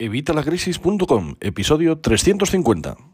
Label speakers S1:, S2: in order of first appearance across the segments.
S1: Evitalacrisis.com, episodio 350.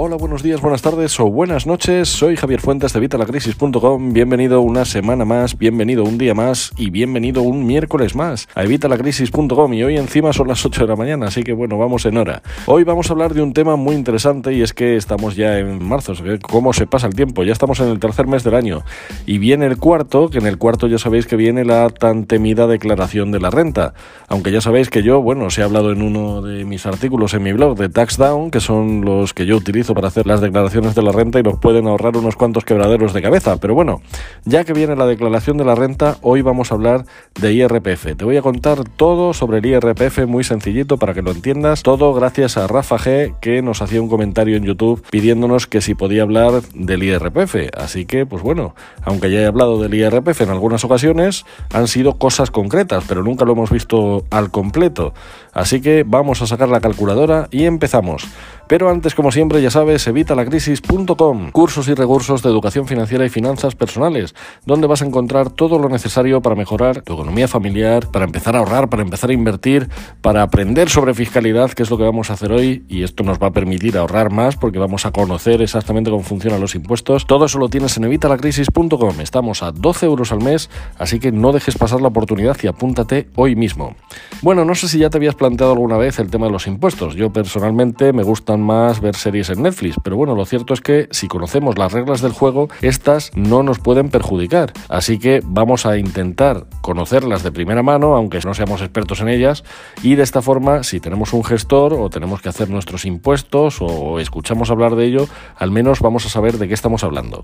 S1: Hola, buenos días, buenas tardes o buenas noches. Soy Javier Fuentes de Evitalacrisis.com. Bienvenido una semana más, bienvenido un día más y bienvenido un miércoles más a Evitalacrisis.com. Y hoy encima son las 8 de la mañana, así que bueno, vamos en hora. Hoy vamos a hablar de un tema muy interesante y es que estamos ya en marzo. ¿Cómo se pasa el tiempo? Ya estamos en el tercer mes del año y viene el cuarto, que en el cuarto ya sabéis que viene la tan temida declaración de la renta. Aunque ya sabéis que yo, bueno, os he hablado en uno de mis artículos en mi blog de TaxDown, que son los que yo utilizo para hacer las declaraciones de la renta y nos pueden ahorrar unos cuantos quebraderos de cabeza. Pero bueno, ya que viene la declaración de la renta, hoy vamos a hablar de IRPF. Te voy a contar todo sobre el IRPF muy sencillito para que lo entiendas. Todo gracias a Rafa G que nos hacía un comentario en YouTube pidiéndonos que si podía hablar del IRPF. Así que, pues bueno, aunque ya he hablado del IRPF en algunas ocasiones, han sido cosas concretas, pero nunca lo hemos visto al completo. Así que vamos a sacar la calculadora y empezamos. Pero antes, como siempre, ya sabes, evitalacrisis.com, cursos y recursos de educación financiera y finanzas personales, donde vas a encontrar todo lo necesario para mejorar tu economía familiar, para empezar a ahorrar, para empezar a invertir, para aprender sobre fiscalidad, que es lo que vamos a hacer hoy, y esto nos va a permitir ahorrar más porque vamos a conocer exactamente cómo funcionan los impuestos. Todo eso lo tienes en evitalacrisis.com. Estamos a 12 euros al mes, así que no dejes pasar la oportunidad y apúntate hoy mismo. Bueno, no sé si ya te habías planteado alguna vez el tema de los impuestos. Yo personalmente me gustan más ver series en Netflix, pero bueno, lo cierto es que si conocemos las reglas del juego, estas no nos pueden perjudicar. Así que vamos a intentar conocerlas de primera mano, aunque no seamos expertos en ellas, y de esta forma, si tenemos un gestor o tenemos que hacer nuestros impuestos o escuchamos hablar de ello, al menos vamos a saber de qué estamos hablando.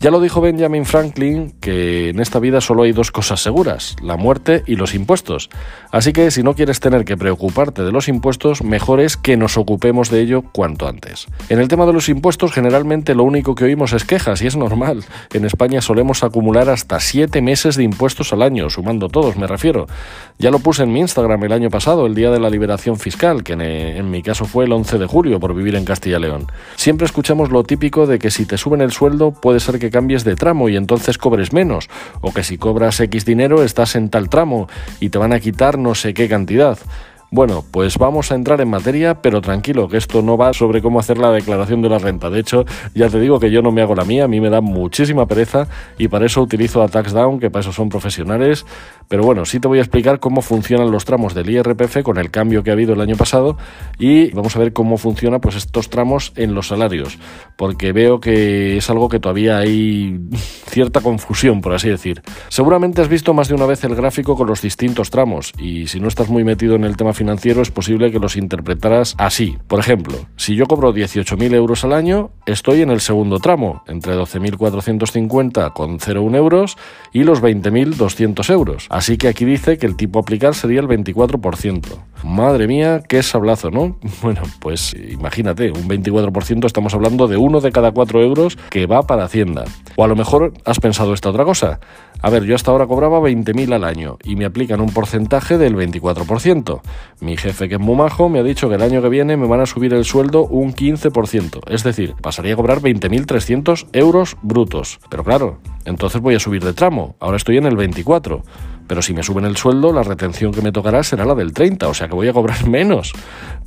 S1: Ya lo dijo Benjamin Franklin que en esta vida solo hay dos cosas seguras, la muerte y los impuestos. Así que si no quieres tener que preocuparte de los impuestos, mejor es que nos ocupemos de ello cuanto antes. En el tema de los impuestos generalmente lo único que oímos es quejas y es normal. En España solemos acumular hasta 7 meses de impuestos al año, sumando todos me refiero. Ya lo puse en mi Instagram el año pasado, el día de la liberación fiscal, que en, mi caso fue el 11 de julio por vivir en Castilla y León. Siempre escuchamos lo típico de que si te suben el sueldo puede ser que que cambies de tramo y entonces cobres menos, o que si cobras X dinero estás en tal tramo y te van a quitar no sé qué cantidad. Bueno, pues vamos a entrar en materia, pero tranquilo, que esto no va sobre cómo hacer la declaración de la renta. De hecho, ya te digo que yo no me hago la mía, a mí me da muchísima pereza y para eso utilizo a TaxDown, que para eso son profesionales. Pero bueno, sí te voy a explicar cómo funcionan los tramos del IRPF con el cambio que ha habido el año pasado y vamos a ver cómo funcionan pues estos tramos en los salarios, porque veo que es algo que todavía hay cierta confusión, por así decir. Seguramente has visto más de una vez el gráfico con los distintos tramos y si no estás muy metido en el tema financiero, financiero es posible que los interpretaras así. Por ejemplo, si yo cobro 18.000 euros al año, estoy en el segundo tramo, entre 12.450 con 0,1 euros y los 20.200 euros. Así que aquí dice que el tipo a aplicar sería el 24%. Madre mía, qué sablazo, ¿no? Bueno, pues imagínate, un 24% estamos hablando de uno de cada cuatro euros que va para Hacienda. O a lo mejor has pensado esta otra cosa. A ver, yo hasta ahora cobraba 20.000 al año y me aplican un porcentaje del 24%. Mi jefe, que es muy majo, me ha dicho que el año que viene me van a subir el sueldo un 15%. Es decir, pasaría a cobrar 20.300 euros brutos. Pero claro, entonces voy a subir de tramo. Ahora estoy en el 24%. Pero si me suben el sueldo, la retención que me tocará será la del 30, o sea que voy a cobrar menos.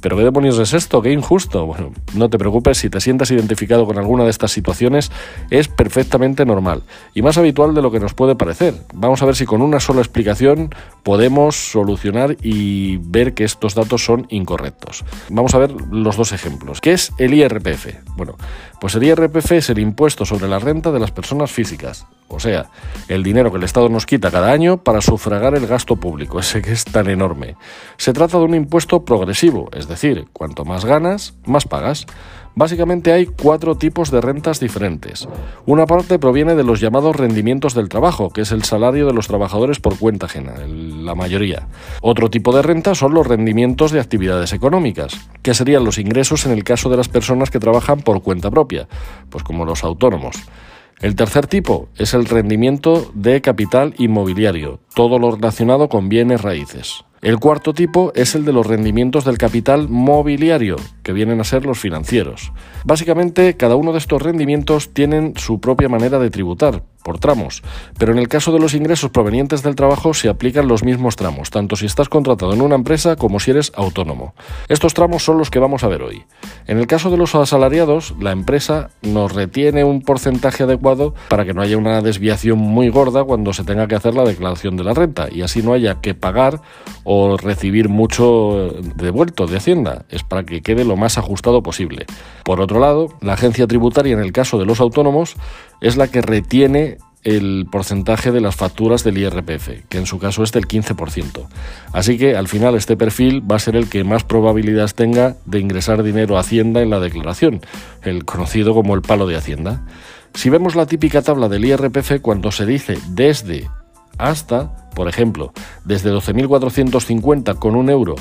S1: ¿Pero qué demonios es esto? ¡Qué injusto! Bueno, no te preocupes, si te sientas identificado con alguna de estas situaciones, es perfectamente normal y más habitual de lo que nos puede parecer. Vamos a ver si con una sola explicación podemos solucionar y ver que estos datos son incorrectos. Vamos a ver los dos ejemplos. ¿Qué es el IRPF? Bueno, pues el IRPF es el impuesto sobre la renta de las personas físicas, o sea, el dinero que el Estado nos quita cada año para sufragar el gasto público, ese que es tan enorme. Se trata de un impuesto progresivo, es decir, cuanto más ganas, más pagas. Básicamente hay cuatro tipos de rentas diferentes. Una parte proviene de los llamados rendimientos del trabajo, que es el salario de los trabajadores por cuenta ajena, la mayoría. Otro tipo de renta son los rendimientos de actividades económicas, que serían los ingresos en el caso de las personas que trabajan por cuenta propia, pues como los autónomos. El tercer tipo es el rendimiento de capital inmobiliario, todo lo relacionado con bienes raíces. El cuarto tipo es el de los rendimientos del capital mobiliario, que vienen a ser los financieros. Básicamente, cada uno de estos rendimientos tienen su propia manera de tributar, por tramos, pero en el caso de los ingresos provenientes del trabajo se aplican los mismos tramos, tanto si estás contratado en una empresa como si eres autónomo. Estos tramos son los que vamos a ver hoy. En el caso de los asalariados, la empresa nos retiene un porcentaje adecuado para que no haya una desviación muy gorda cuando se tenga que hacer la declaración de la renta y así no haya que pagar o recibir mucho devuelto de Hacienda. Es para que quede lo más ajustado posible. Por otro lado, la agencia tributaria en el caso de los autónomos es la que retiene el porcentaje de las facturas del IRPF, que en su caso es del 15%. Así que al final este perfil va a ser el que más probabilidades tenga de ingresar dinero a Hacienda en la declaración, el conocido como el palo de Hacienda. Si vemos la típica tabla del IRPF cuando se dice desde hasta, por ejemplo, desde 12.450 con un euro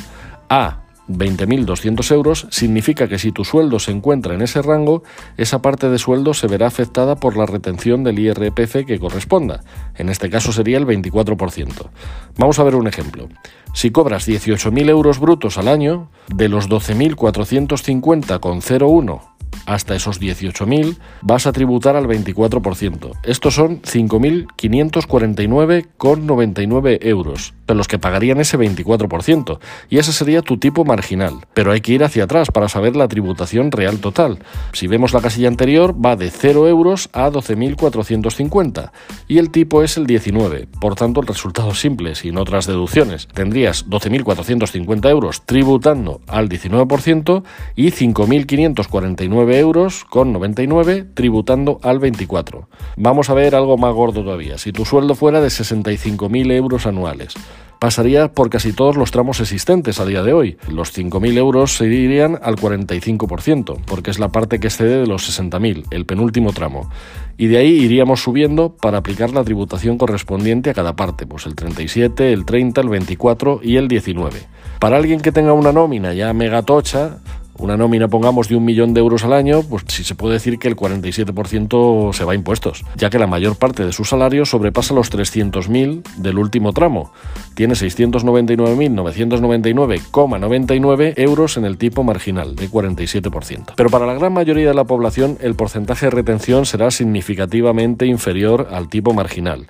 S1: a 20.200 euros, significa que si tu sueldo se encuentra en ese rango, esa parte de sueldo se verá afectada por la retención del IRPF que corresponda. En este caso sería el 24%. Vamos a ver un ejemplo. Si cobras 18.000 euros brutos al año, de los 12.450,01 hasta esos 18.000 vas a tributar al 24%. Estos son 5.549,99 euros, de los que pagarían ese 24%, y ese sería tu tipo marginal. Pero hay que ir hacia atrás para saber la tributación real total. Si vemos la casilla anterior, va de 0 euros a 12.450, y el tipo es el 19. Por tanto, el resultado es simple, sin otras deducciones. Tendrías 12.450 euros tributando al 19% y 5.549 euros con 99 tributando al 24. Vamos a ver algo más gordo todavía. Si tu sueldo fuera de 65.000 euros anuales, pasaría por casi todos los tramos existentes a día de hoy. Los 5.000 euros se irían al 45%, porque es la parte que excede de los 60.000, el penúltimo tramo. Y de ahí iríamos subiendo para aplicar la tributación correspondiente a cada parte, pues el 37, el 30, el 24 y el 19. Para alguien que tenga una nómina ya megatocha, una nómina, pongamos, de un millón de euros al año, pues sí se puede decir que el 47% se va a impuestos, ya que la mayor parte de su salario sobrepasa los 300.000 del último tramo. Tiene 699.999,99 euros en el tipo marginal, de 47%. Pero para la gran mayoría de la población, el porcentaje de retención será significativamente inferior al tipo marginal.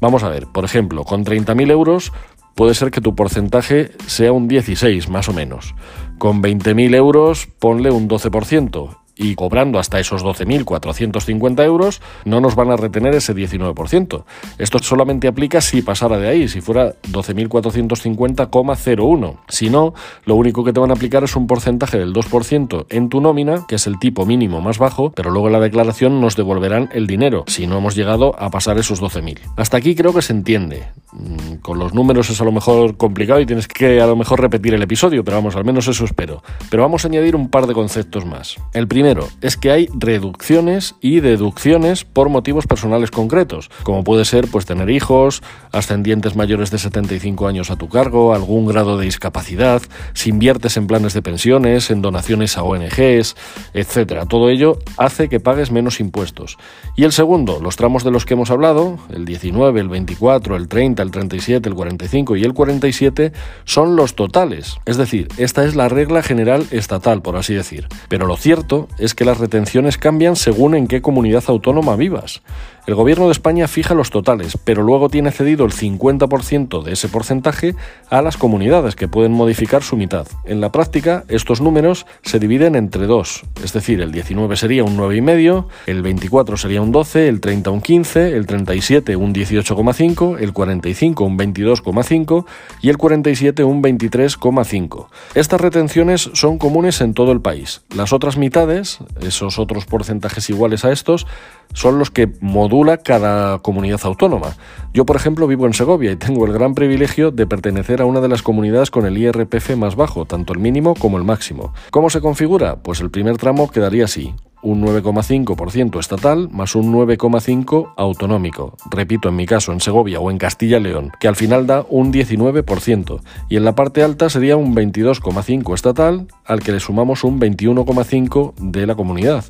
S1: Vamos a ver, por ejemplo, con 30.000 euros puede ser que tu porcentaje sea un 16 más o menos. Con 20.000 euros ponle un 12% y cobrando hasta esos 12.450 euros, no nos van a retener ese 19%. Esto solamente aplica si pasara de ahí, si fuera 12.450,01. Si no, lo único que te van a aplicar es un porcentaje del 2% en tu nómina, que es el tipo mínimo más bajo, pero luego en la declaración nos devolverán el dinero, si no hemos llegado a pasar esos 12.000. Hasta aquí creo que se entiende. Mm, con los números es a lo mejor complicado y tienes que a lo mejor repetir el episodio, pero vamos, al menos eso espero. Pero vamos a añadir un par de conceptos más. El primero es que hay reducciones y deducciones por motivos personales concretos, como puede ser pues tener hijos, ascendientes mayores de 75 años a tu cargo, algún grado de discapacidad, si inviertes en planes de pensiones, en donaciones a ONGs, etcétera. Todo ello hace que pagues menos impuestos. Y el segundo, los tramos de los que hemos hablado, el 19, el 24, el 30, el 37, el 45 y el 47 son los totales. Es decir, esta es la regla general estatal, por así decir. Pero lo cierto es que las retenciones cambian según en qué comunidad autónoma vivas. El gobierno de España fija los totales, pero luego tiene cedido el 50% de ese porcentaje a las comunidades que pueden modificar su mitad. En la práctica, estos números se dividen entre dos, es decir, el 19 sería un 9,5, el 24 sería un 12, el 30 un 15, el 37 un 18,5, el 45 un 22,5 y el 47 un 23,5. Estas retenciones son comunes en todo el país. Las otras mitades, esos otros porcentajes iguales a estos, son los que modula cada comunidad autónoma. Yo, por ejemplo, vivo en Segovia y tengo el gran privilegio de pertenecer a una de las comunidades con el IRPF más bajo, tanto el mínimo como el máximo. ¿Cómo se configura? Pues el primer tramo quedaría así un 9,5% estatal más un 9,5% autonómico. Repito, en mi caso, en Segovia o en Castilla León, que al final da un 19%. Y en la parte alta sería un 22,5% estatal, al que le sumamos un 21,5% de la comunidad.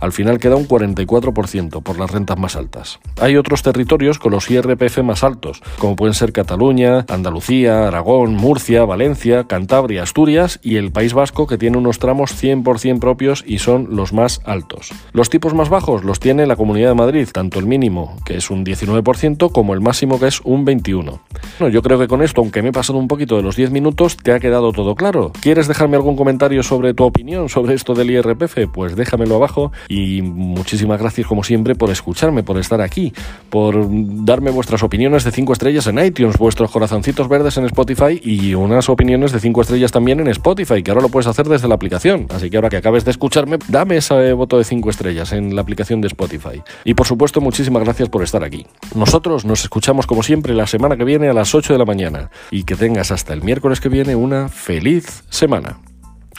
S1: Al final queda un 44% por las rentas más altas. Hay otros territorios con los IRPF más altos, como pueden ser Cataluña, Andalucía, Aragón, Murcia, Valencia, Cantabria, Asturias y el País Vasco que tiene unos tramos 100% propios y son los más altos. Los tipos más bajos los tiene la Comunidad de Madrid, tanto el mínimo, que es un 19%, como el máximo, que es un 21%. Bueno, yo creo que con esto, aunque me he pasado un poquito de los 10 minutos, te ha quedado todo claro. ¿Quieres dejarme algún comentario sobre tu opinión sobre esto del IRPF? Pues déjamelo abajo y muchísimas gracias como siempre por escucharme, por estar aquí, por darme vuestras opiniones de 5 estrellas en iTunes, vuestros corazoncitos verdes en Spotify y unas opiniones de 5 estrellas también en Spotify, que ahora lo puedes hacer desde la aplicación. Así que ahora que acabes de escucharme, dame ese voto de 5 estrellas en la aplicación de Spotify. Y por supuesto, muchísimas gracias por estar aquí. Nosotros nos escuchamos como siempre la semana que viene a las 8 de la mañana y que tengas hasta el miércoles que viene una feliz semana.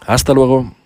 S1: Hasta luego.